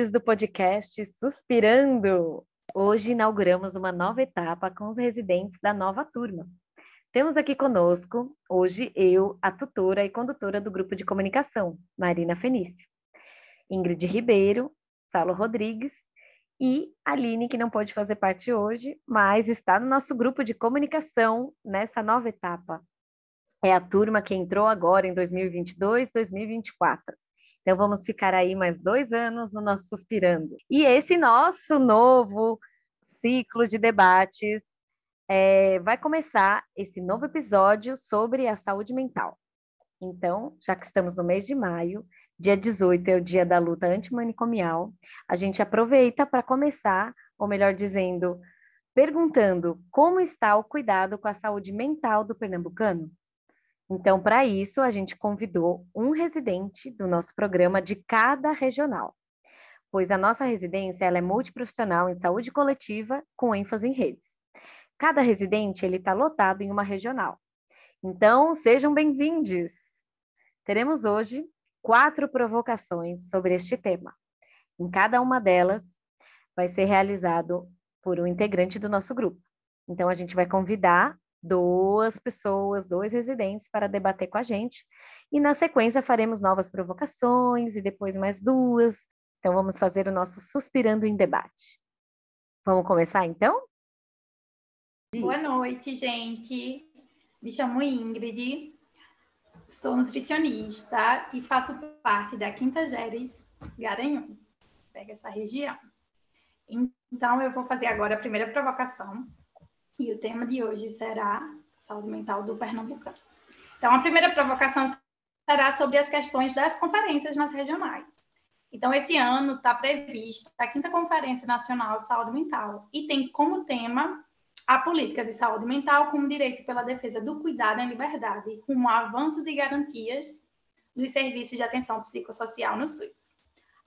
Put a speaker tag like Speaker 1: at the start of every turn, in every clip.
Speaker 1: ouvintes do podcast Suspirando! Hoje inauguramos uma nova etapa com os residentes da nova turma. Temos aqui conosco, hoje, eu, a tutora e condutora do grupo de comunicação, Marina Fenício, Ingrid Ribeiro, Saulo Rodrigues e Aline, que não pode fazer parte hoje, mas está no nosso grupo de comunicação nessa nova etapa. É a turma que entrou agora em 2022, 2024. Então vamos ficar aí mais dois anos no nosso Suspirando. E esse nosso novo ciclo de debates é, vai começar esse novo episódio sobre a saúde mental. Então, já que estamos no mês de maio, Dia 18 é o dia da luta antimanicomial. A gente aproveita para começar, ou melhor dizendo, perguntando como está o cuidado com a saúde mental do pernambucano. Então, para isso, a gente convidou um residente do nosso programa de cada regional, pois a nossa residência ela é multiprofissional em saúde coletiva, com ênfase em redes. Cada residente ele está lotado em uma regional. Então, sejam bem-vindos! Teremos hoje quatro provocações sobre este tema. Em cada uma delas vai ser realizado por um integrante do nosso grupo. Então, a gente vai convidar duas pessoas, dois residentes para debater com a gente. E na sequência faremos novas provocações e depois mais duas. Então, vamos fazer o nosso Suspirando em Debate. Vamos começar então?
Speaker 2: Boa noite, gente. Me chamo Ingrid, Sou nutricionista e faço parte da Quinta Geres Garanhuns, pega essa região. Então, eu vou fazer agora a primeira provocação e o tema de hoje será saúde mental do pernambucano. Então, a primeira provocação será sobre as questões das conferências nas regionais. Então, esse ano está prevista a quinta Conferência Nacional de Saúde Mental e tem como tema a política de saúde mental como direito pela defesa do cuidado em liberdade, rumo a avanços e garantias dos serviços de atenção psicossocial no SUS.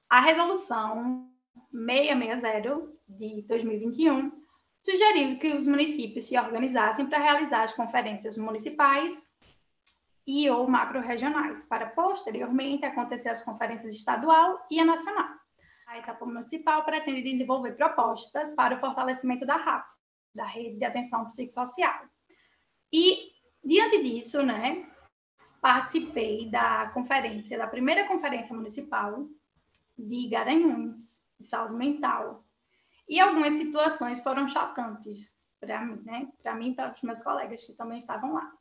Speaker 2: A resolução 660 de 2021 sugeriu que os municípios se organizassem para realizar as conferências municipais e ou macro-regionais, para posteriormente acontecer as conferências estadual e a nacional. A etapa municipal pretende desenvolver propostas para o fortalecimento da RAPS, da rede de atenção psicossocial. E, diante disso, né, participei da conferência, da primeira conferência municipal de Garanhuns, de saúde mental. E algumas situações foram chocantes para mim, né? Para mim e para os meus colegas que também estavam lá.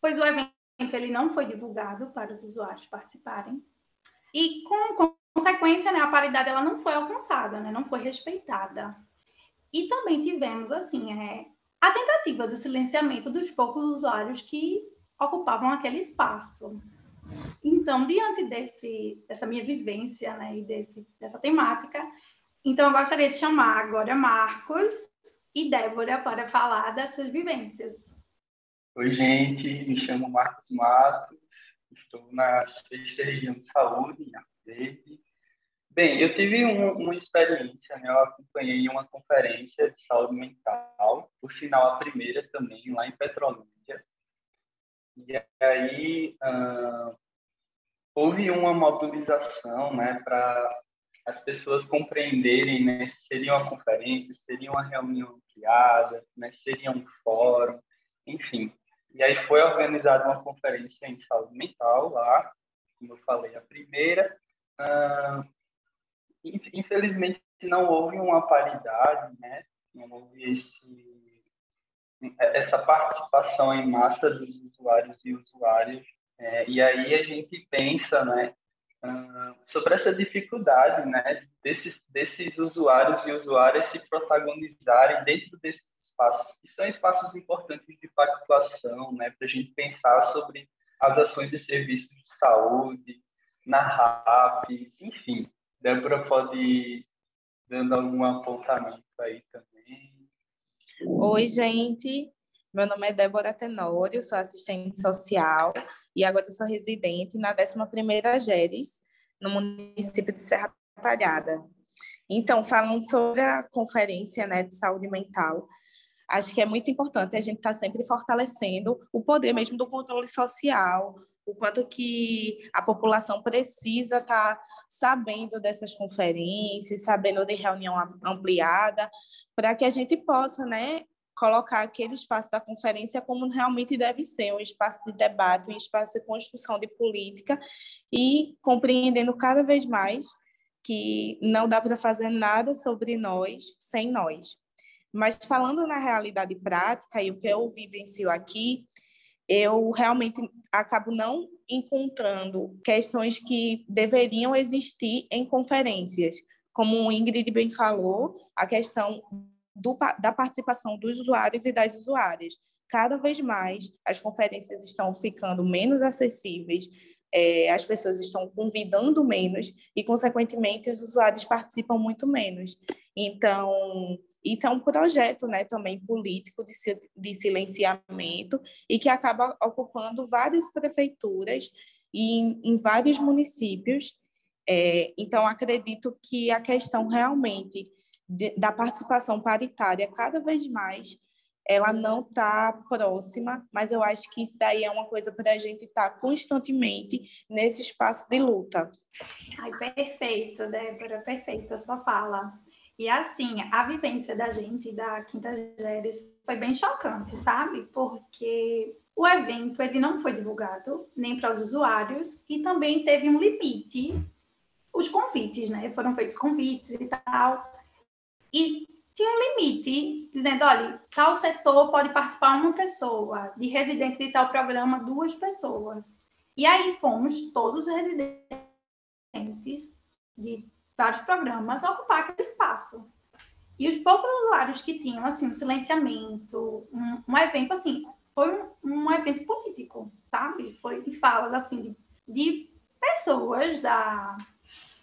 Speaker 2: Pois o evento ele não foi divulgado para os usuários participarem. E, com consequência, né, a paridade ela não foi alcançada, né? não foi respeitada. E também tivemos, assim, é, a tentativa do silenciamento dos poucos usuários que ocupavam aquele espaço. Então, diante desse, dessa minha vivência né, e desse, dessa temática, então eu gostaria de chamar agora Marcos e Débora para falar das suas vivências.
Speaker 3: Oi, gente, me chamo Marcos Matos, estou na sexta região de saúde, em Verde, Bem, eu tive um, uma experiência, né? eu acompanhei uma conferência de saúde mental, por sinal a primeira também, lá em Petrolândia. E aí uh, houve uma mobilização né, para as pessoas compreenderem né, se seria uma conferência, se seria uma reunião ampliada, né, se seria um fórum, enfim. E aí foi organizada uma conferência em saúde mental lá, como eu falei, a primeira. Uh, infelizmente não houve uma paridade, né? Não houve esse, essa participação em massa dos usuários e usuárias. É, e aí a gente pensa, né? Uh, sobre essa dificuldade, né? Desses, desses usuários e usuárias se protagonizarem dentro desses espaços, que são espaços importantes de pactuação, né? Para a gente pensar sobre as ações de serviços de saúde, na RAP, enfim. Débora pode ir dando algum apontamento aí também.
Speaker 4: Oi, gente. Meu nome é Débora Tenório, sou assistente social e agora sou residente na 11ª GERES, no município de Serra Talhada. Então, falando sobre a conferência né, de saúde mental, acho que é muito importante a gente estar tá sempre fortalecendo o poder mesmo do controle social, o quanto que a população precisa estar tá sabendo dessas conferências, sabendo de reunião ampliada, para que a gente possa, né, colocar aquele espaço da conferência como realmente deve ser, um espaço de debate, um espaço de construção de política e compreendendo cada vez mais que não dá para fazer nada sobre nós sem nós. Mas falando na realidade prática e o que eu vivencio aqui, eu realmente acabo não encontrando questões que deveriam existir em conferências. Como o Ingrid bem falou, a questão do, da participação dos usuários e das usuárias. Cada vez mais as conferências estão ficando menos acessíveis, é, as pessoas estão convidando menos e, consequentemente, os usuários participam muito menos. Então, isso é um projeto né, também político de, de silenciamento e que acaba ocupando várias prefeituras e em, em vários municípios. É, então, acredito que a questão realmente de, da participação paritária cada vez mais ela não está próxima, mas eu acho que isso daí é uma coisa para a gente estar tá constantemente nesse espaço de luta.
Speaker 2: Ai, perfeito, Débora, perfeita a sua fala. E assim, a vivência da gente da Quinta Geres foi bem chocante, sabe? Porque o evento ele não foi divulgado nem para os usuários e também teve um limite os convites, né? Foram feitos convites e tal. E tinha um limite, dizendo, olha, tal setor pode participar uma pessoa, de residente de tal programa, duas pessoas. E aí fomos todos os residentes de vários programas ocupar aquele espaço. E os poucos usuários que tinham, assim, um silenciamento, um, um evento, assim, foi um, um, evento político, sabe? Foi de falas, assim, de, de pessoas da,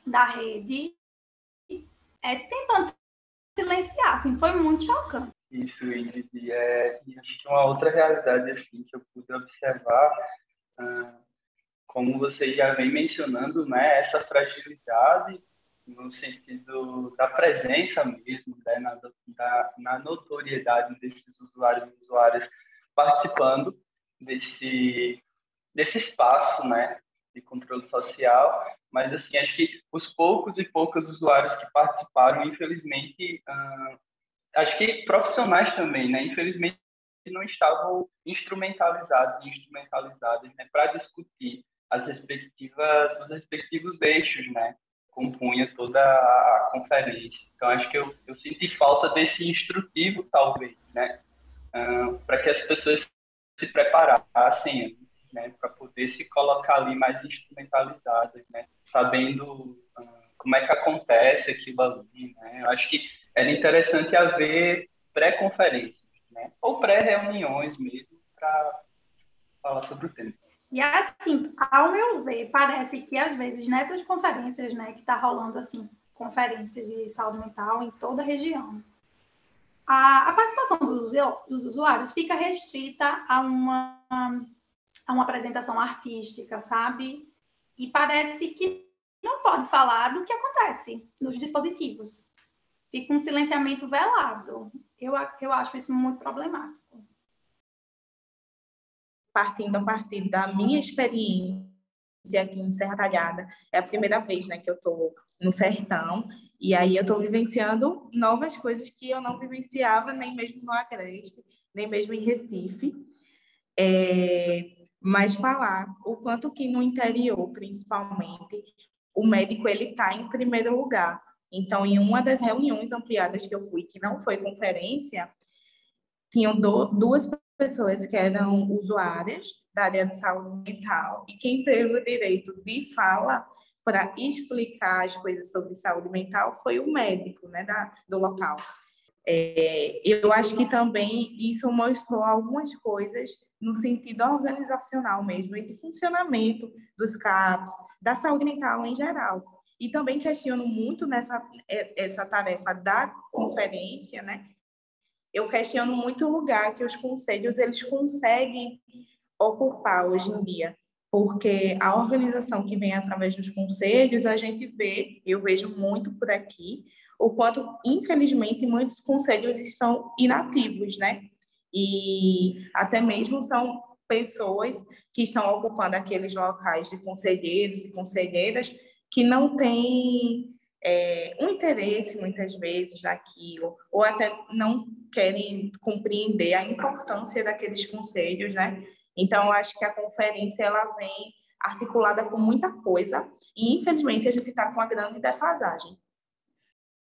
Speaker 2: da rede é, tentando silenciar, assim, foi muito chocante.
Speaker 3: Isso, Ingrid, é, e acho que uma outra realidade, assim, que eu pude observar, ah, como você já vem mencionando, né, essa fragilidade no sentido da presença mesmo, né, na, da, na notoriedade desses usuários e usuárias participando desse, desse espaço, né, de controle social, mas assim acho que os poucos e poucos usuários que participaram, infelizmente, uh, acho que profissionais também, né, infelizmente não estavam instrumentalizados, instrumentalizadas, né, para discutir as respectivas, os respectivos eixos, né, compunha toda a conferência. Então acho que eu, eu senti falta desse instrutivo, talvez, né, uh, para que as pessoas se preparassem né, para poder se colocar ali mais instrumentalizadas, né, sabendo uh, como é que acontece aquilo ali, né. Eu acho que era interessante haver pré-conferências, né, ou pré-reuniões mesmo para falar sobre o tema.
Speaker 2: E assim, ao meu ver, parece que às vezes nessas conferências, né, que está rolando assim, conferências de saúde mental em toda a região, a, a participação dos, dos usuários fica restrita a uma a uma apresentação artística, sabe? E parece que não pode falar do que acontece nos dispositivos. Fica um silenciamento velado. Eu, eu acho isso muito problemático.
Speaker 4: Partindo a partir da minha experiência aqui em Serra Talhada, é a primeira vez né, que eu estou no sertão, e aí eu estou vivenciando novas coisas que eu não vivenciava nem mesmo no Agreste, nem mesmo em Recife. É, mas falar o quanto que no interior, principalmente, o médico ele está em primeiro lugar. Então, em uma das reuniões ampliadas que eu fui, que não foi conferência, tinham do, duas pessoas que eram usuárias da área de saúde mental e quem teve o direito de fala para explicar as coisas sobre saúde mental foi o médico, né, da, do local. É, eu acho que também isso mostrou algumas coisas no sentido organizacional mesmo, e de funcionamento dos CAPs, da saúde mental em geral. E também questiono muito nessa é, essa tarefa da conferência, né? Eu questiono muito o lugar que os conselhos eles conseguem ocupar hoje em dia, porque a organização que vem através dos conselhos, a gente vê, eu vejo muito por aqui, o quanto, infelizmente, muitos conselhos estão inativos, né? E até mesmo são pessoas que estão ocupando aqueles locais de conselheiros e conselheiras que não têm é, um interesse, muitas vezes, naquilo, ou até não querem compreender a importância daqueles conselhos, né? Então, acho que a conferência ela vem articulada com muita coisa e, infelizmente, a gente está com uma grande defasagem.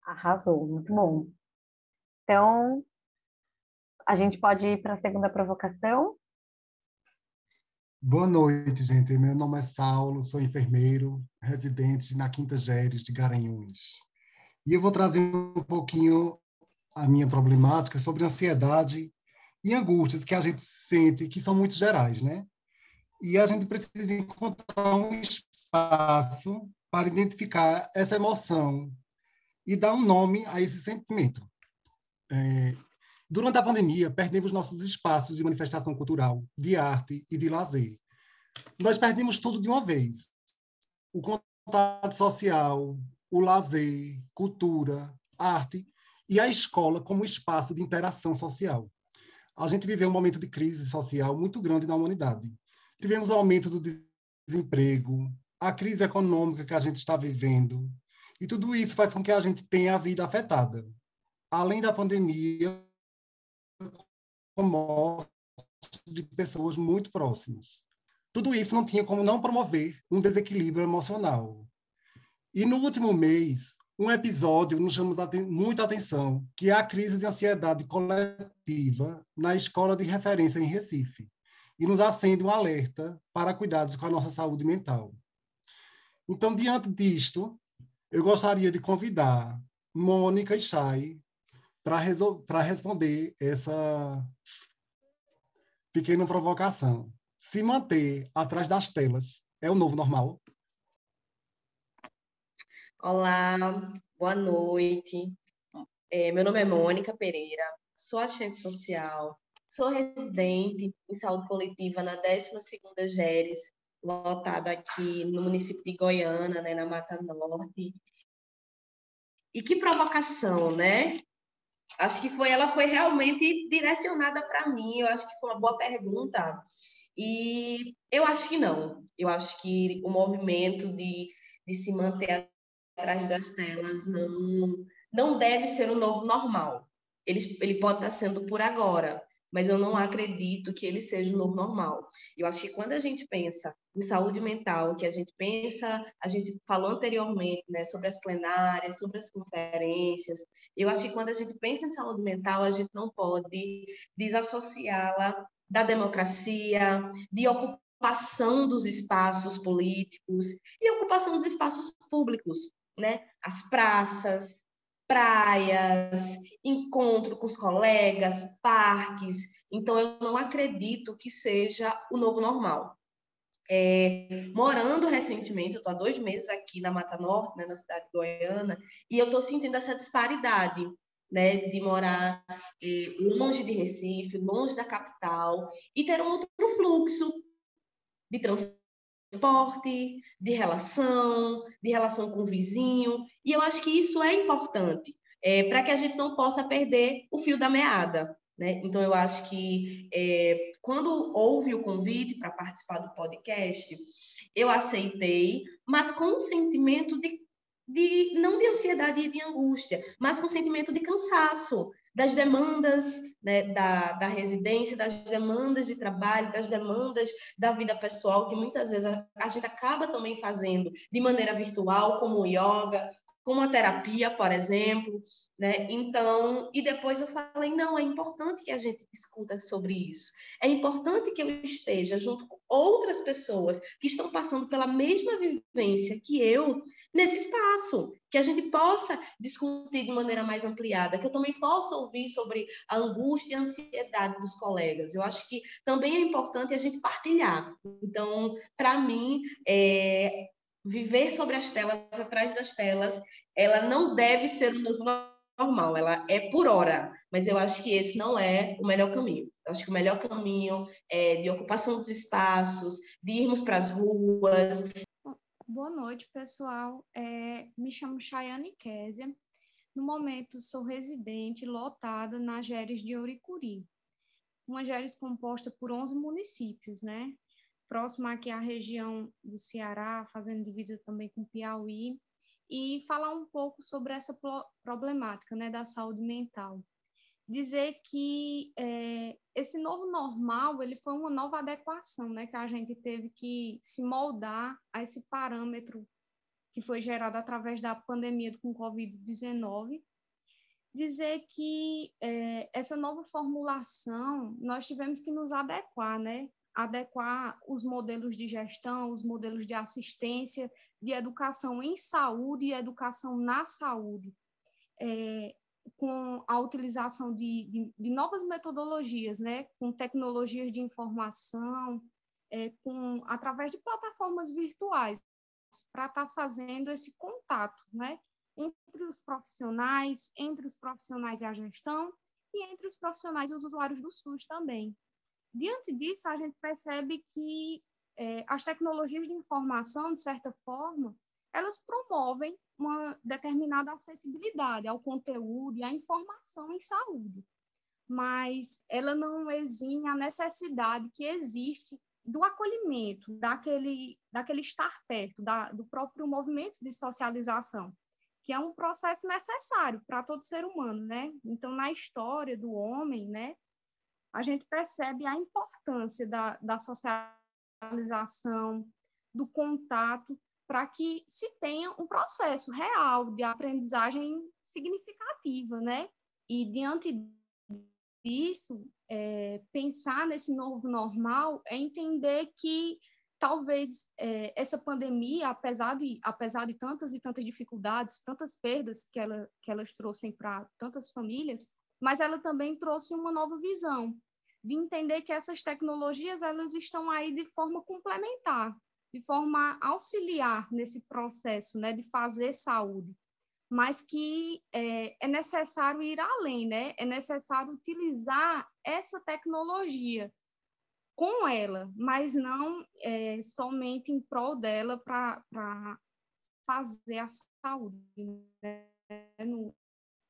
Speaker 1: Arrasou, muito bom. Então, a gente pode ir para a segunda provocação?
Speaker 5: Boa noite, gente. Meu nome é Saulo, sou enfermeiro, residente na Quinta Geres de Garanhuns. E eu vou trazer um pouquinho a minha problemática sobre ansiedade e angústias que a gente sente, que são muito gerais, né? E a gente precisa encontrar um espaço para identificar essa emoção e dar um nome a esse sentimento. É, durante a pandemia, perdemos nossos espaços de manifestação cultural, de arte e de lazer. Nós perdemos tudo de uma vez. O contato social, o lazer, cultura, arte e a escola como espaço de interação social a gente viveu um momento de crise social muito grande na humanidade. Tivemos o um aumento do desemprego, a crise econômica que a gente está vivendo, e tudo isso faz com que a gente tenha a vida afetada. Além da pandemia, com morte de pessoas muito próximas. Tudo isso não tinha como não promover um desequilíbrio emocional. E no último mês, um episódio nos chama muita atenção, que é a crise de ansiedade coletiva na escola de referência em Recife, e nos acende um alerta para cuidados com a nossa saúde mental. Então, diante disto, eu gostaria de convidar Mônica e Chay para responder essa pequena provocação. Se manter atrás das telas é o novo normal?
Speaker 6: Olá, boa noite. É, meu nome é Mônica Pereira, sou assistente social, sou residente em saúde coletiva na 12ª GERES, lotada aqui no município de Goiânia, né, na Mata Norte. E que provocação, né? Acho que foi, ela foi realmente direcionada para mim, eu acho que foi uma boa pergunta. E eu acho que não. Eu acho que o movimento de, de se manter atrás das telas não, não deve ser o novo normal. Ele, ele pode estar sendo por agora, mas eu não acredito que ele seja o novo normal. Eu acho que quando a gente pensa em saúde mental, que a gente pensa, a gente falou anteriormente, né, sobre as plenárias, sobre as conferências, eu acho que quando a gente pensa em saúde mental, a gente não pode desassociá-la da democracia, de ocupação dos espaços políticos e ocupação dos espaços públicos né? As praças, praias, encontro com os colegas, parques. Então, eu não acredito que seja o novo normal. É, morando recentemente, eu estou há dois meses aqui na Mata Norte, né, na cidade de Goiânia, e eu estou sentindo essa disparidade, né, de morar é, longe de Recife, longe da capital, e ter um outro fluxo de transporte transporte, de relação, de relação com o vizinho. E eu acho que isso é importante é, para que a gente não possa perder o fio da meada. Né? Então, eu acho que é, quando houve o convite para participar do podcast, eu aceitei, mas com um sentimento de, de não de ansiedade e de angústia, mas com um sentimento de cansaço, das demandas né, da, da residência, das demandas de trabalho, das demandas da vida pessoal, que muitas vezes a, a gente acaba também fazendo de maneira virtual, como yoga, como a terapia, por exemplo, né? Então, e depois eu falei, não, é importante que a gente discuta sobre isso. É importante que eu esteja junto com outras pessoas que estão passando pela mesma vivência que eu nesse espaço, que a gente possa discutir de maneira mais ampliada, que eu também possa ouvir sobre a angústia e a ansiedade dos colegas. Eu acho que também é importante a gente partilhar. Então, para mim, é, viver sobre as telas, atrás das telas, ela não deve ser um novo normal, ela é por hora, mas eu acho que esse não é o melhor caminho. Eu acho que o melhor caminho é de ocupação dos espaços, de irmos para as ruas.
Speaker 7: Boa noite, pessoal. É, me chamo Chayane Késia, No momento, sou residente lotada na Geres de Ouricuri. Uma Geres composta por 11 municípios, né? Próxima aqui à região do Ceará, fazendo divisa também com Piauí, e falar um pouco sobre essa problemática, né, da saúde mental dizer que é, esse novo normal ele foi uma nova adequação, né, que a gente teve que se moldar a esse parâmetro que foi gerado através da pandemia com Covid-19. Dizer que é, essa nova formulação nós tivemos que nos adequar, né, adequar os modelos de gestão, os modelos de assistência, de educação em saúde e educação na saúde. É, com a utilização de, de, de, novas metodologias, né, com tecnologias de informação, é, com através de plataformas virtuais, para estar tá fazendo esse contato, né, entre os profissionais, entre os profissionais e a gestão e entre os profissionais e os usuários do SUS também. Diante disso, a gente percebe que é, as tecnologias de informação, de certa forma, elas promovem uma determinada acessibilidade ao conteúdo e à informação em saúde, mas ela não exime a necessidade que existe do acolhimento, daquele, daquele estar perto, da, do próprio movimento de socialização, que é um processo necessário para todo ser humano, né? Então, na história do homem, né, a gente percebe a importância da, da socialização, do contato, para que se tenha um processo real de aprendizagem significativa, né? E diante disso, é, pensar nesse novo normal é entender que talvez é, essa pandemia, apesar de, apesar de tantas e tantas dificuldades, tantas perdas que, ela, que elas trouxem para tantas famílias, mas ela também trouxe uma nova visão de entender que essas tecnologias elas estão aí de forma complementar, de forma auxiliar nesse processo né, de fazer saúde, mas que é, é necessário ir além, né? é necessário utilizar essa tecnologia com ela, mas não é, somente em prol dela para fazer a saúde. Né?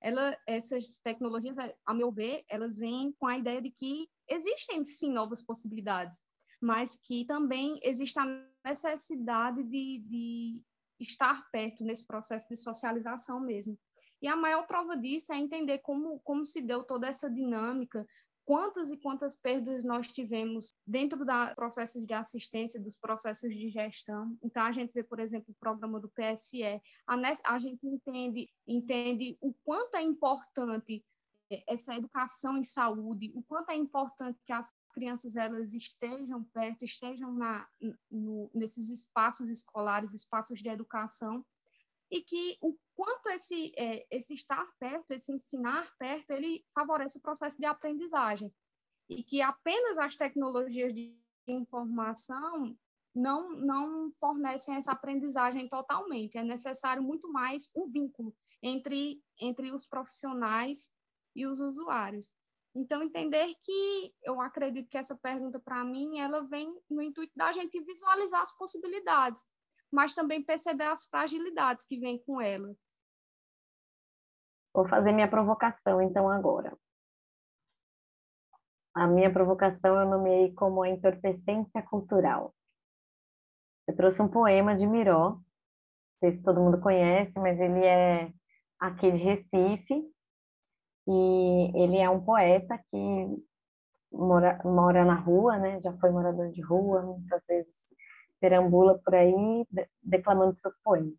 Speaker 7: Ela, essas tecnologias, a meu ver, elas vêm com a ideia de que existem sim novas possibilidades, mas que também existe a necessidade de, de estar perto nesse processo de socialização mesmo. E a maior prova disso é entender como, como se deu toda essa dinâmica, quantas e quantas perdas nós tivemos dentro dos processos de assistência, dos processos de gestão. Então, a gente vê, por exemplo, o programa do PSE, a, a gente entende, entende o quanto é importante essa educação em saúde, o quanto é importante que as crianças elas estejam perto, estejam na, no, nesses espaços escolares, espaços de educação, e que o quanto esse, é, esse estar perto, esse ensinar perto, ele favorece o processo de aprendizagem, e que apenas as tecnologias de informação não, não fornecem essa aprendizagem totalmente, é necessário muito mais um vínculo entre, entre os profissionais e os usuários. Então, entender que eu acredito que essa pergunta, para mim, ela vem no intuito da gente visualizar as possibilidades, mas também perceber as fragilidades que vêm com ela.
Speaker 1: Vou fazer minha provocação, então, agora. A minha provocação eu nomeei como a entorpecência cultural. Eu trouxe um poema de Miró, não sei se todo mundo conhece, mas ele é aqui de Recife, e ele é um poeta que mora, mora na rua, né? Já foi morador de rua, muitas vezes perambula por aí declamando seus poemas.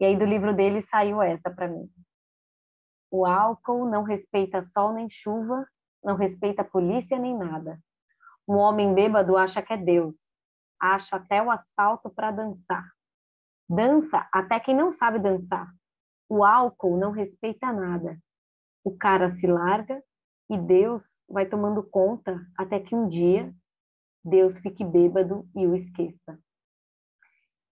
Speaker 1: E aí do livro dele saiu essa para mim. O álcool não respeita sol nem chuva, não respeita polícia nem nada. Um homem bêbado acha que é Deus, acha até o asfalto para dançar. Dança até quem não sabe dançar. O álcool não respeita nada o cara se larga e Deus vai tomando conta até que um dia Deus fique bêbado e o esqueça.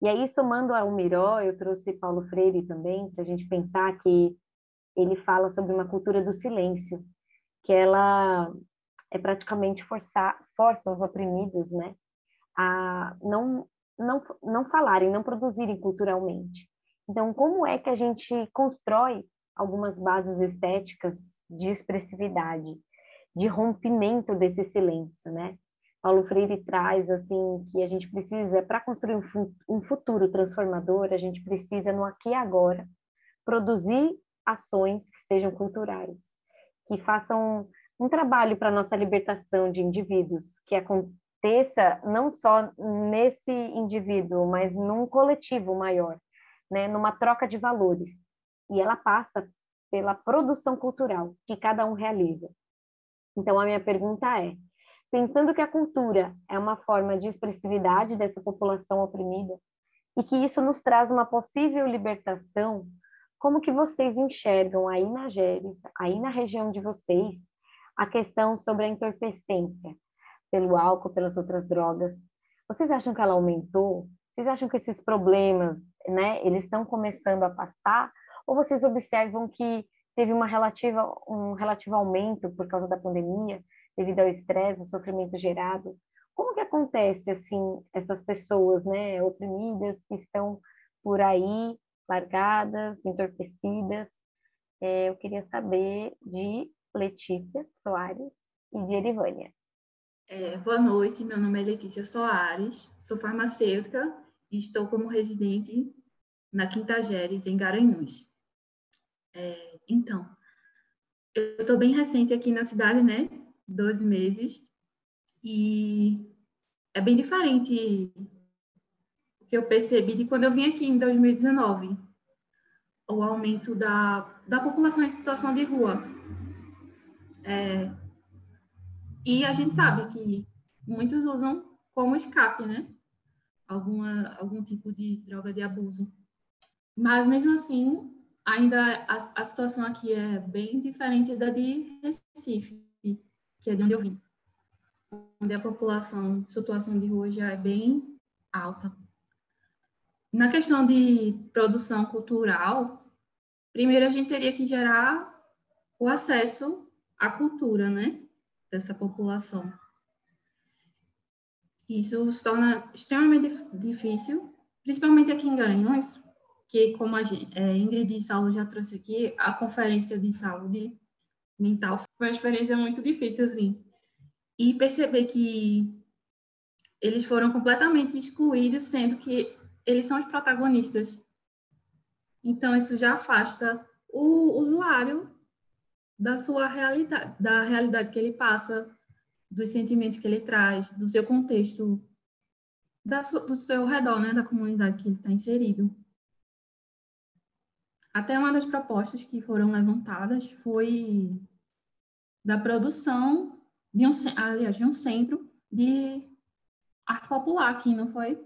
Speaker 1: E aí, somando ao Miró, eu trouxe Paulo Freire também, para a gente pensar que ele fala sobre uma cultura do silêncio, que ela é praticamente forçar, força os oprimidos né, a não, não, não falarem, não produzirem culturalmente. Então, como é que a gente constrói algumas bases estéticas de expressividade, de rompimento desse silêncio, né? Paulo Freire traz assim que a gente precisa para construir um futuro transformador, a gente precisa no aqui e agora produzir ações que sejam culturais, que façam um trabalho para nossa libertação de indivíduos, que aconteça não só nesse indivíduo, mas num coletivo maior, né, numa troca de valores. E ela passa pela produção cultural que cada um realiza. Então a minha pergunta é: pensando que a cultura é uma forma de expressividade dessa população oprimida e que isso nos traz uma possível libertação, como que vocês enxergam aí na Geres, aí na região de vocês, a questão sobre a entorpecência pelo álcool, pelas outras drogas? Vocês acham que ela aumentou? Vocês acham que esses problemas, né, eles estão começando a passar? Ou vocês observam que teve uma relativa, um relativo aumento por causa da pandemia, devido ao estresse, ao sofrimento gerado? Como que acontece, assim, essas pessoas, né, oprimidas, que estão por aí largadas, entorpecidas. É, eu queria saber de Letícia Soares e de Erivânia.
Speaker 8: É, boa noite, meu nome é Letícia Soares, sou farmacêutica e estou como residente na Quinta Geres, em Garanhuns. É, então, eu estou bem recente aqui na cidade, né? Dois meses, e é bem diferente que eu percebi de quando eu vim aqui em 2019, o aumento da, da população em situação de rua. É, e a gente sabe que muitos usam como escape, né? Alguma, algum tipo de droga de abuso. Mas mesmo assim, ainda a, a situação aqui é bem diferente da de Recife, que é de onde eu vim. Onde a população situação de rua já é bem alta. Na questão de produção cultural, primeiro a gente teria que gerar o acesso à cultura, né, dessa população. Isso se torna extremamente difícil, principalmente aqui em Garanhuns, que como a gente, é, Ingrid e Saulo já trouxe aqui, a conferência de saúde mental foi uma experiência muito difícil, assim. E perceber que eles foram completamente excluídos, sendo que eles são os protagonistas. Então, isso já afasta o usuário da sua realidade, da realidade que ele passa, dos sentimentos que ele traz, do seu contexto, da, do seu redor, né, da comunidade que ele está inserido. Até uma das propostas que foram levantadas foi da produção de um, aliás, de um centro de arte popular aqui, não foi?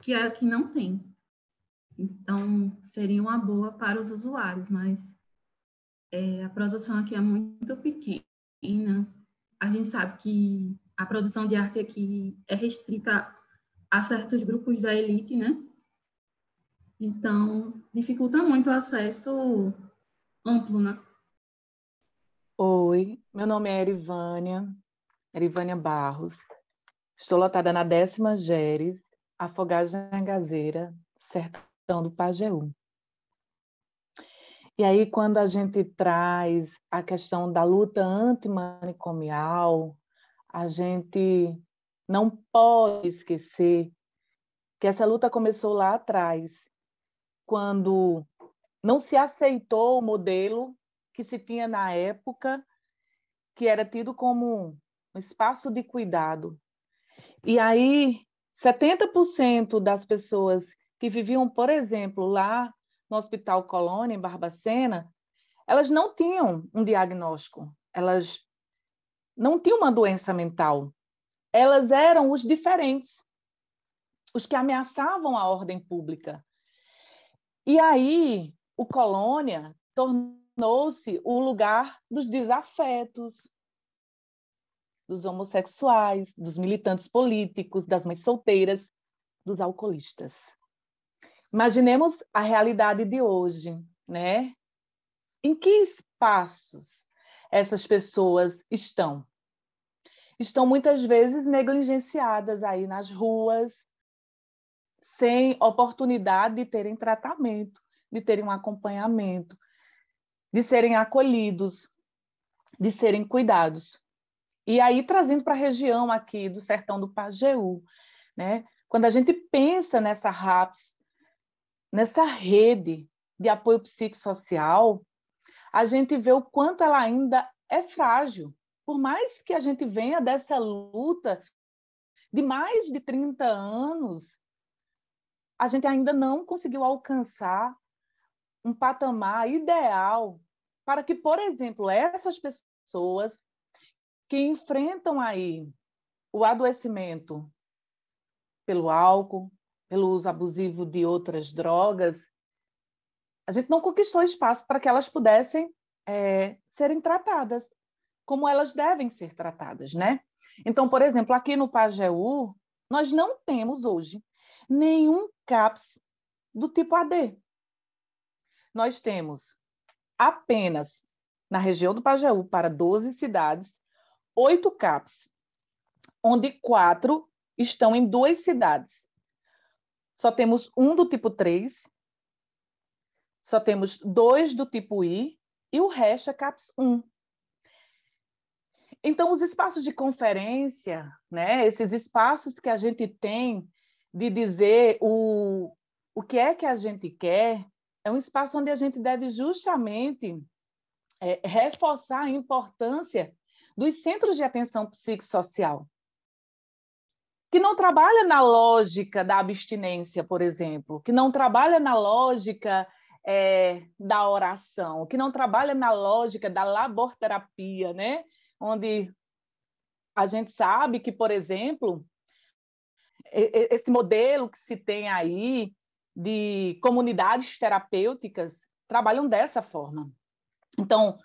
Speaker 8: que aqui não tem. Então, seria uma boa para os usuários, mas é, a produção aqui é muito pequena. A gente sabe que a produção de arte aqui é restrita a certos grupos da elite, né? Então, dificulta muito o acesso amplo, né?
Speaker 9: Oi, meu nome é Erivânia, Erivânia Barros. Estou lotada na décima Geres Afogagem Gazeira, Sertão do Pajeú. E aí, quando a gente traz a questão da luta antimanicomial, a gente não pode esquecer que essa luta começou lá atrás, quando não se aceitou o modelo que se tinha na época, que era tido como um espaço de cuidado. E aí 70% das pessoas que viviam, por exemplo, lá no Hospital Colônia, em Barbacena, elas não tinham um diagnóstico, elas não tinham uma doença mental. Elas eram os diferentes, os que ameaçavam a ordem pública. E aí, o Colônia tornou-se o lugar dos desafetos, dos homossexuais, dos militantes políticos, das mães solteiras, dos alcoolistas. Imaginemos a realidade de hoje, né? Em que espaços essas pessoas estão? Estão muitas vezes negligenciadas aí nas ruas, sem oportunidade de terem tratamento, de terem um acompanhamento, de serem acolhidos, de serem cuidados. E aí, trazendo para a região aqui do sertão do Pajeú, né? quando a gente pensa nessa RAPS, nessa rede de apoio psicossocial, a gente vê o quanto ela ainda é frágil. Por mais que a gente venha dessa luta de mais de 30 anos, a gente ainda não conseguiu alcançar um patamar ideal para que, por exemplo, essas pessoas que enfrentam aí o adoecimento pelo álcool, pelo uso abusivo de outras drogas, a gente não conquistou espaço para que elas pudessem é, serem tratadas como elas devem ser tratadas, né? Então, por exemplo, aqui no Pajeú, nós não temos hoje nenhum CAPS do tipo AD. Nós temos apenas na região do Pajeú, para 12 cidades, oito CAPs, onde quatro estão em duas cidades. Só temos um do tipo 3, só temos dois do tipo I e o resto é CAPS 1. Então, os espaços de conferência, né, esses espaços que a gente tem de dizer o, o que é que a gente quer, é um espaço onde a gente deve justamente é, reforçar a importância dos centros de atenção psicossocial, que não trabalha na lógica da abstinência, por exemplo, que não trabalha na lógica é, da oração, que não trabalha na lógica da laborterapia, né? onde a gente sabe que, por exemplo, esse modelo que se tem aí de comunidades terapêuticas trabalham dessa forma. Então,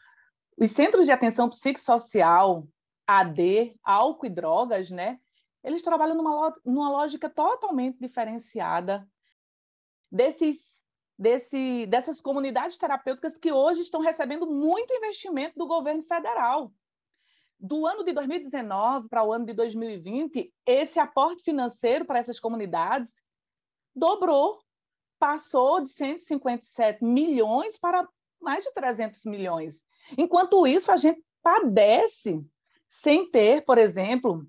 Speaker 9: os centros de atenção psicossocial, AD, álcool e drogas, né? Eles trabalham numa, numa lógica totalmente diferenciada desses, desse, dessas comunidades terapêuticas que hoje estão recebendo muito investimento do governo federal. Do ano de 2019 para o ano de 2020, esse aporte financeiro para essas comunidades dobrou passou de 157 milhões para mais de 300 milhões. Enquanto isso, a gente padece sem ter, por exemplo,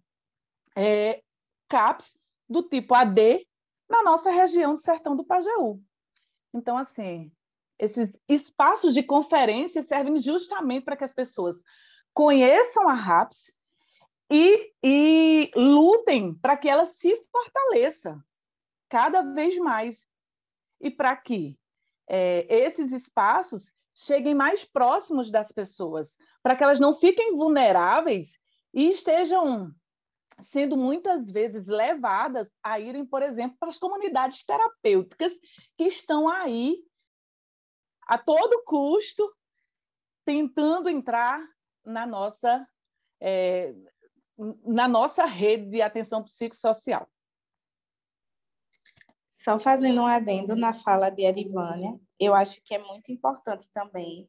Speaker 9: é, CAPs do tipo AD na nossa região do Sertão do Pajeú. Então, assim, esses espaços de conferência servem justamente para que as pessoas conheçam a RAPS e, e lutem para que ela se fortaleça cada vez mais. E para que é, esses espaços cheguem mais próximos das pessoas, para que elas não fiquem vulneráveis e estejam sendo muitas vezes levadas a irem, por exemplo, para as comunidades terapêuticas que estão aí a todo custo tentando entrar na nossa é, na nossa rede de atenção psicossocial.
Speaker 4: Só fazendo um adendo na fala de Erivânia, eu acho que é muito importante também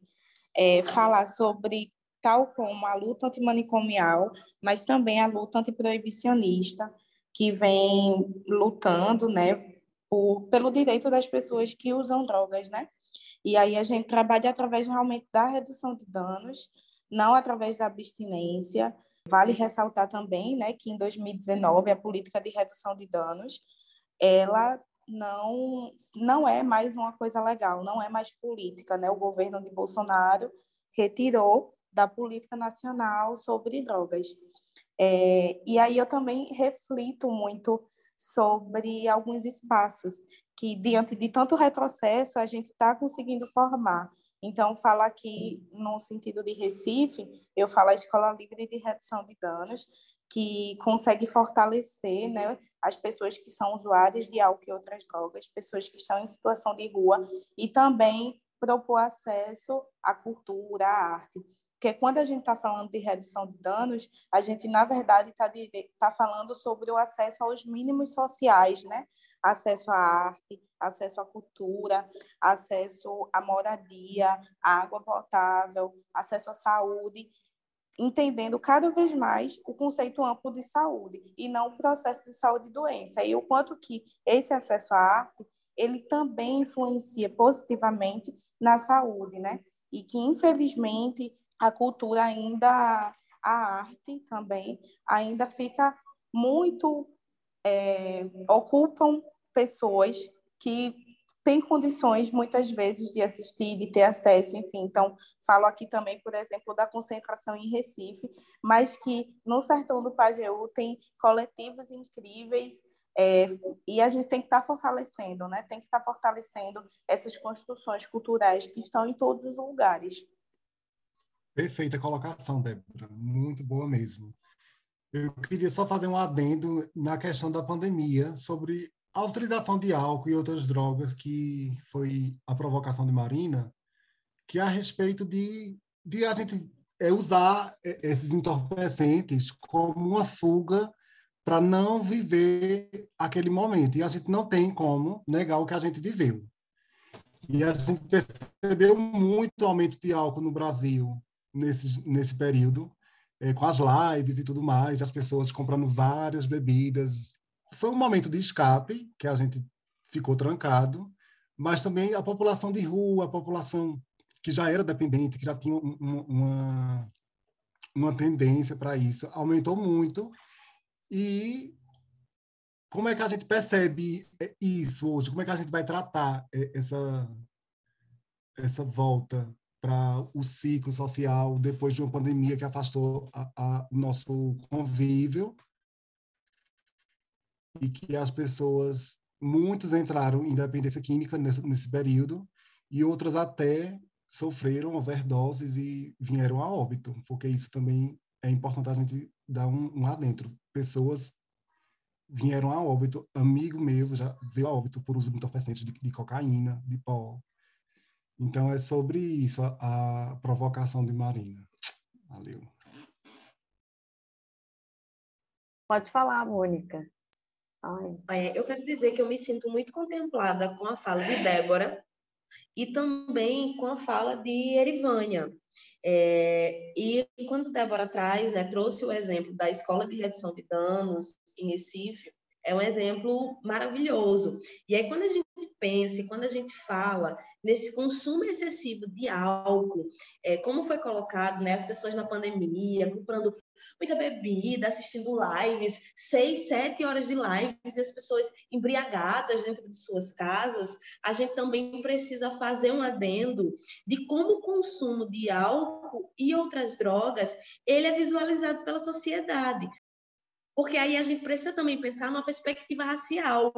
Speaker 4: é, falar sobre tal como a luta antimanicomial, mas também a luta antiproibicionista, que vem lutando né, por, pelo direito das pessoas que usam drogas, né? E aí a gente trabalha através realmente da redução de danos, não através da abstinência. Vale ressaltar também né, que em 2019 a política de redução de danos ela não não é mais uma coisa legal, não é mais política, né? O governo de Bolsonaro retirou da política nacional sobre drogas. É, e aí eu também reflito muito sobre alguns espaços que, diante de tanto retrocesso, a gente está conseguindo formar. Então, falo aqui no sentido de Recife, eu falo a Escola Livre de Redução de Danos, que consegue fortalecer né, as pessoas que são usuárias de álcool e outras drogas, pessoas que estão em situação de rua, e também propor acesso à cultura, à arte. Porque quando a gente está falando de redução de danos, a gente, na verdade, está tá falando sobre o acesso aos mínimos sociais, né? Acesso à arte, acesso à cultura, acesso à moradia, à água potável, acesso à saúde. entendendo cada vez mais o conceito amplo de saúde e não o processo de saúde e doença. E o quanto que esse acesso à arte, ele também influencia positivamente na saúde, né? E que, infelizmente, a cultura ainda, a arte também, ainda fica muito, é, ocupam pessoas que tem condições, muitas vezes, de assistir, de ter acesso, enfim. Então, falo aqui também, por exemplo, da concentração em Recife, mas que no sertão do Pajeú tem coletivos incríveis é, e a gente tem que estar tá fortalecendo, né? Tem que estar tá fortalecendo essas construções culturais que estão em todos os lugares.
Speaker 5: Perfeita colocação, Débora. Muito boa mesmo. Eu queria só fazer um adendo na questão da pandemia sobre a utilização de álcool e outras drogas, que foi a provocação de Marina, que é a respeito de, de a gente é, usar esses entorpecentes como uma fuga para não viver aquele momento. E a gente não tem como negar o que a gente viveu. E a gente percebeu muito aumento de álcool no Brasil nesse, nesse período, é, com as lives e tudo mais, as pessoas comprando várias bebidas, foi um momento de escape, que a gente ficou trancado, mas também a população de rua, a população que já era dependente, que já tinha uma, uma tendência para isso, aumentou muito. E como é que a gente percebe isso hoje? Como é que a gente vai tratar essa, essa volta para o ciclo social depois de uma pandemia que afastou o nosso convívio e que as pessoas, muitos entraram em dependência química nesse, nesse período e outras até sofreram overdoses e vieram a óbito, porque isso também é importante a gente dar um, um adentro. Pessoas vieram a óbito, amigo meu já veio a óbito por uso de entorpecentes de, de cocaína, de pó. Então é sobre isso a, a provocação de Marina. Valeu.
Speaker 1: Pode falar, Mônica.
Speaker 6: É, eu quero dizer que eu me sinto muito contemplada com a fala de Débora e também com a fala de Erivânia. É, e quando Débora traz, né, trouxe o exemplo da Escola de Redução de Danos em Recife, é um exemplo maravilhoso. E aí, quando a gente pensa, quando a gente fala nesse consumo excessivo de álcool, é, como foi colocado, né, as pessoas na pandemia, comprando muita bebida, assistindo lives, seis, sete horas de lives, e as pessoas embriagadas dentro de suas casas, a gente também precisa fazer um adendo de como o consumo de álcool e outras drogas, ele é visualizado pela sociedade. Porque aí a gente precisa também pensar numa perspectiva racial,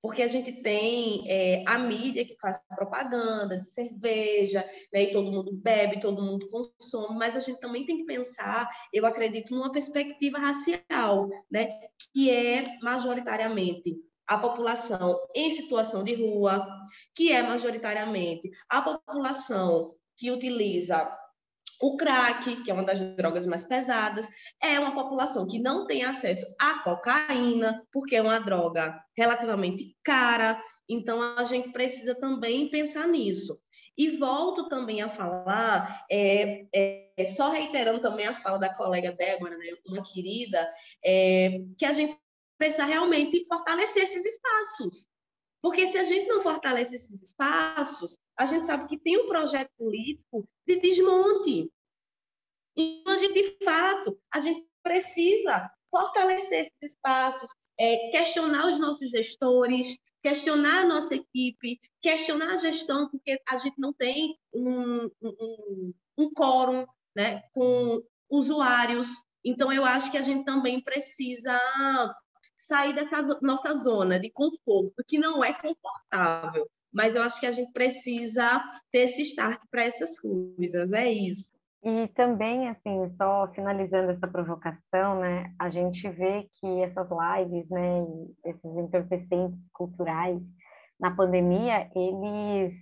Speaker 6: porque a gente tem é, a mídia que faz propaganda de cerveja, né, e todo mundo bebe, todo mundo consome, mas a gente também tem que pensar, eu acredito, numa perspectiva racial, né, que é majoritariamente a população em situação de rua, que é majoritariamente a população que utiliza o crack, que é uma das drogas mais pesadas, é uma população que não tem acesso à cocaína, porque é uma droga relativamente cara. Então, a gente precisa também pensar nisso. E volto também a falar, é, é, só reiterando também a fala da colega Débora, né, uma querida, é, que a gente precisa realmente fortalecer esses espaços. Porque se a gente não fortalece esses espaços, a gente sabe que tem um projeto político de desmonte. Então, a gente, de fato, a gente precisa fortalecer esses espaços, é, questionar os nossos gestores, questionar a nossa equipe, questionar a gestão, porque a gente não tem um, um, um quórum né, com usuários. Então, eu acho que a gente também precisa sair dessa nossa zona de conforto, que não é confortável, mas eu acho que a gente precisa ter esse start para essas coisas, é isso.
Speaker 1: E também, assim, só finalizando essa provocação, né, a gente vê que essas lives, né, esses entorpecentes culturais, na pandemia, eles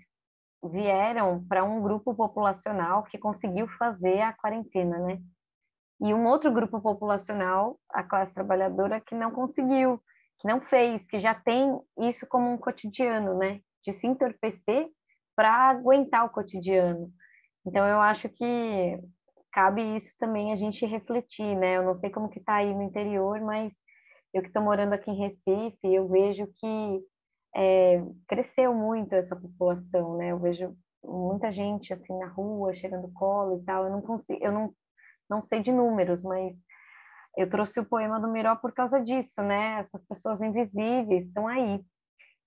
Speaker 1: vieram para um grupo populacional que conseguiu fazer a quarentena, né? E um outro grupo populacional, a classe trabalhadora, que não conseguiu, que não fez, que já tem isso como um cotidiano, né? De se entorpecer para aguentar o cotidiano. Então, eu acho que cabe isso também a gente refletir, né? Eu não sei como que está aí no interior, mas eu que estou morando aqui em Recife, eu vejo que é, cresceu muito essa população, né? Eu vejo muita gente assim na rua, chegando colo e tal. Eu não consigo, eu não, não sei de números, mas eu trouxe o poema do Miró por causa disso, né? Essas pessoas invisíveis estão aí.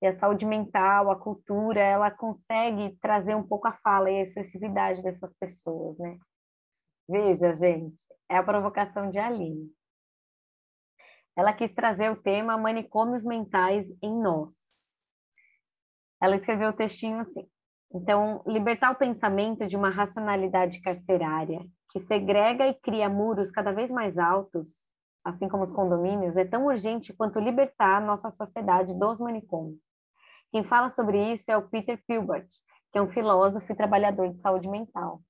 Speaker 1: E a saúde mental, a cultura, ela consegue trazer um pouco a fala e a expressividade dessas pessoas, né? Veja, gente, é a provocação de Aline. Ela quis trazer o tema manicômios mentais em nós. Ela escreveu o textinho assim: então, libertar o pensamento de uma racionalidade carcerária que segrega e cria muros cada vez mais altos, assim como os condomínios, é tão urgente quanto libertar nossa sociedade dos manicômios. Quem fala sobre isso é o Peter Pilbart, que é um filósofo e trabalhador de saúde mental.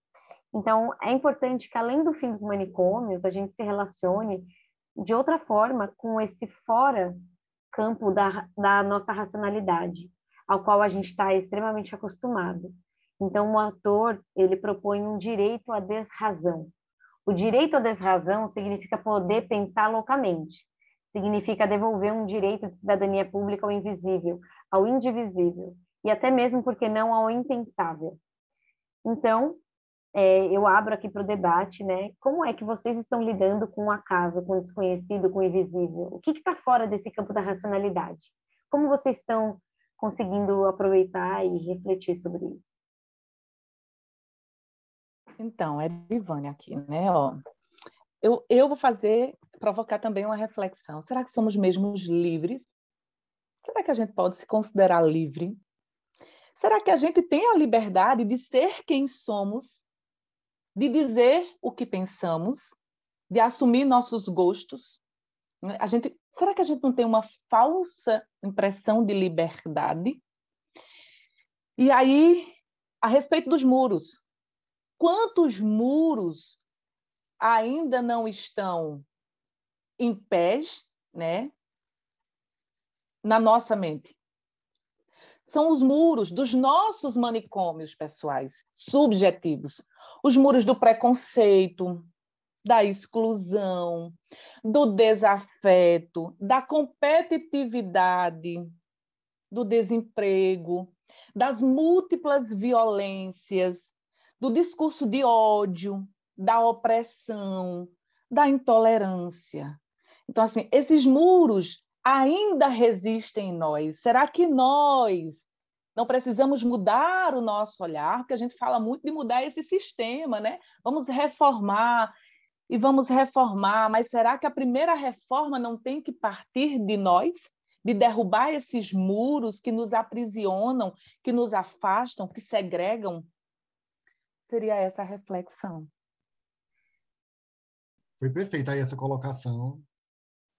Speaker 1: Então, é importante que, além do fim dos manicômios, a gente se relacione de outra forma com esse fora campo da, da nossa racionalidade ao qual a gente está extremamente acostumado. Então, o autor ele propõe um direito à desrazão. O direito à desrazão significa poder pensar loucamente, significa devolver um direito de cidadania pública ao invisível, ao indivisível, e até mesmo, porque não, ao impensável. Então, é, eu abro aqui para o debate, né? Como é que vocês estão lidando com o acaso, com o desconhecido, com o invisível? O que está fora desse campo da racionalidade? Como vocês estão conseguindo aproveitar e refletir sobre isso.
Speaker 9: Então, é Ivânia aqui, né? Ó, eu, eu vou fazer, provocar também uma reflexão. Será que somos mesmo livres? Será que a gente pode se considerar livre? Será que a gente tem a liberdade de ser quem somos, de dizer o que pensamos, de assumir nossos gostos? A gente Será que a gente não tem uma falsa impressão de liberdade? E aí, a respeito dos muros, quantos muros ainda não estão em pés, né? Na nossa mente. São os muros dos nossos manicômios pessoais, subjetivos. Os muros do preconceito, da exclusão, do desafeto, da competitividade, do desemprego, das múltiplas violências, do discurso de ódio, da opressão, da intolerância. Então, assim, esses muros ainda resistem em nós. Será que nós não precisamos mudar o nosso olhar? Porque a gente fala muito de mudar esse sistema, né? Vamos reformar e vamos reformar, mas será que a primeira reforma não tem que partir de nós? De derrubar esses muros que nos aprisionam, que nos afastam, que segregam? Seria essa a reflexão.
Speaker 5: Foi perfeita aí essa colocação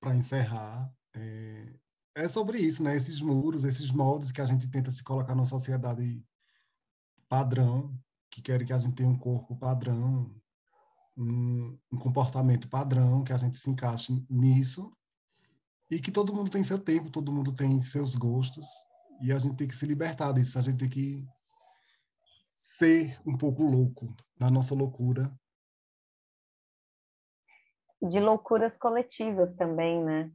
Speaker 5: para encerrar. É, é sobre isso, né? Esses muros, esses moldes que a gente tenta se colocar na sociedade padrão, que quer que a gente tenha um corpo padrão, um, um comportamento padrão, que a gente se encaixe nisso, e que todo mundo tem seu tempo, todo mundo tem seus gostos, e a gente tem que se libertar disso, a gente tem que ser um pouco louco na nossa loucura.
Speaker 1: De loucuras coletivas também, né?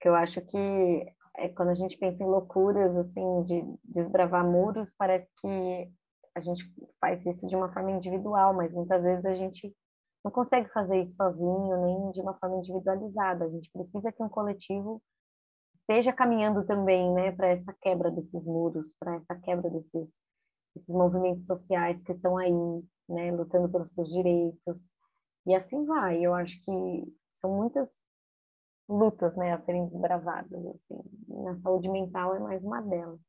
Speaker 1: Que eu acho que é quando a gente pensa em loucuras, assim, de desbravar muros, parece que a gente faz isso de uma forma individual, mas muitas vezes a gente não consegue fazer isso sozinho, nem de uma forma individualizada. A gente precisa que um coletivo esteja caminhando também, né, para essa quebra desses muros, para essa quebra desses, desses movimentos sociais que estão aí, né, lutando pelos seus direitos. E assim vai. Eu acho que são muitas lutas, né, a serem desbravadas, assim. Na saúde mental é mais uma delas.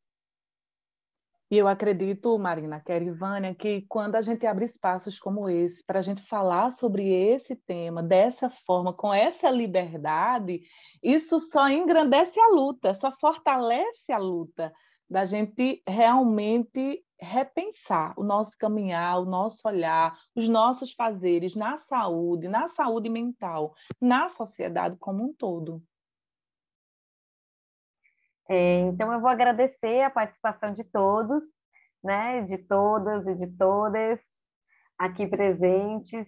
Speaker 9: E eu acredito, Marina, que Ivânia, que quando a gente abre espaços como esse, para a gente falar sobre esse tema dessa forma, com essa liberdade, isso só engrandece a luta, só fortalece a luta da gente realmente repensar o nosso caminhar, o nosso olhar, os nossos fazeres na saúde, na saúde mental, na sociedade como um todo.
Speaker 1: É, então, eu vou agradecer a participação de todos, né, de todas e de todas aqui presentes.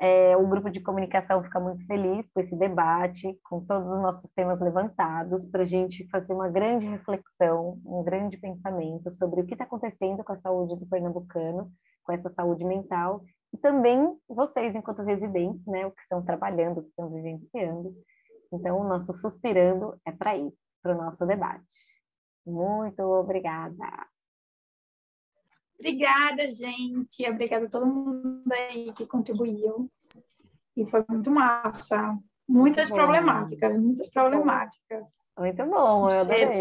Speaker 1: É, o grupo de comunicação fica muito feliz com esse debate, com todos os nossos temas levantados, para a gente fazer uma grande reflexão, um grande pensamento sobre o que está acontecendo com a saúde do pernambucano, com essa saúde mental, e também vocês, enquanto residentes, né, o que estão trabalhando, que estão vivenciando. Então, o nosso suspirando é para isso, para o nosso debate. Muito obrigada.
Speaker 2: Obrigada, gente. Obrigada a todo mundo aí que contribuiu. E foi muito massa. Muitas muito problemáticas, muitas problemáticas.
Speaker 1: Muito bom, eu adorei.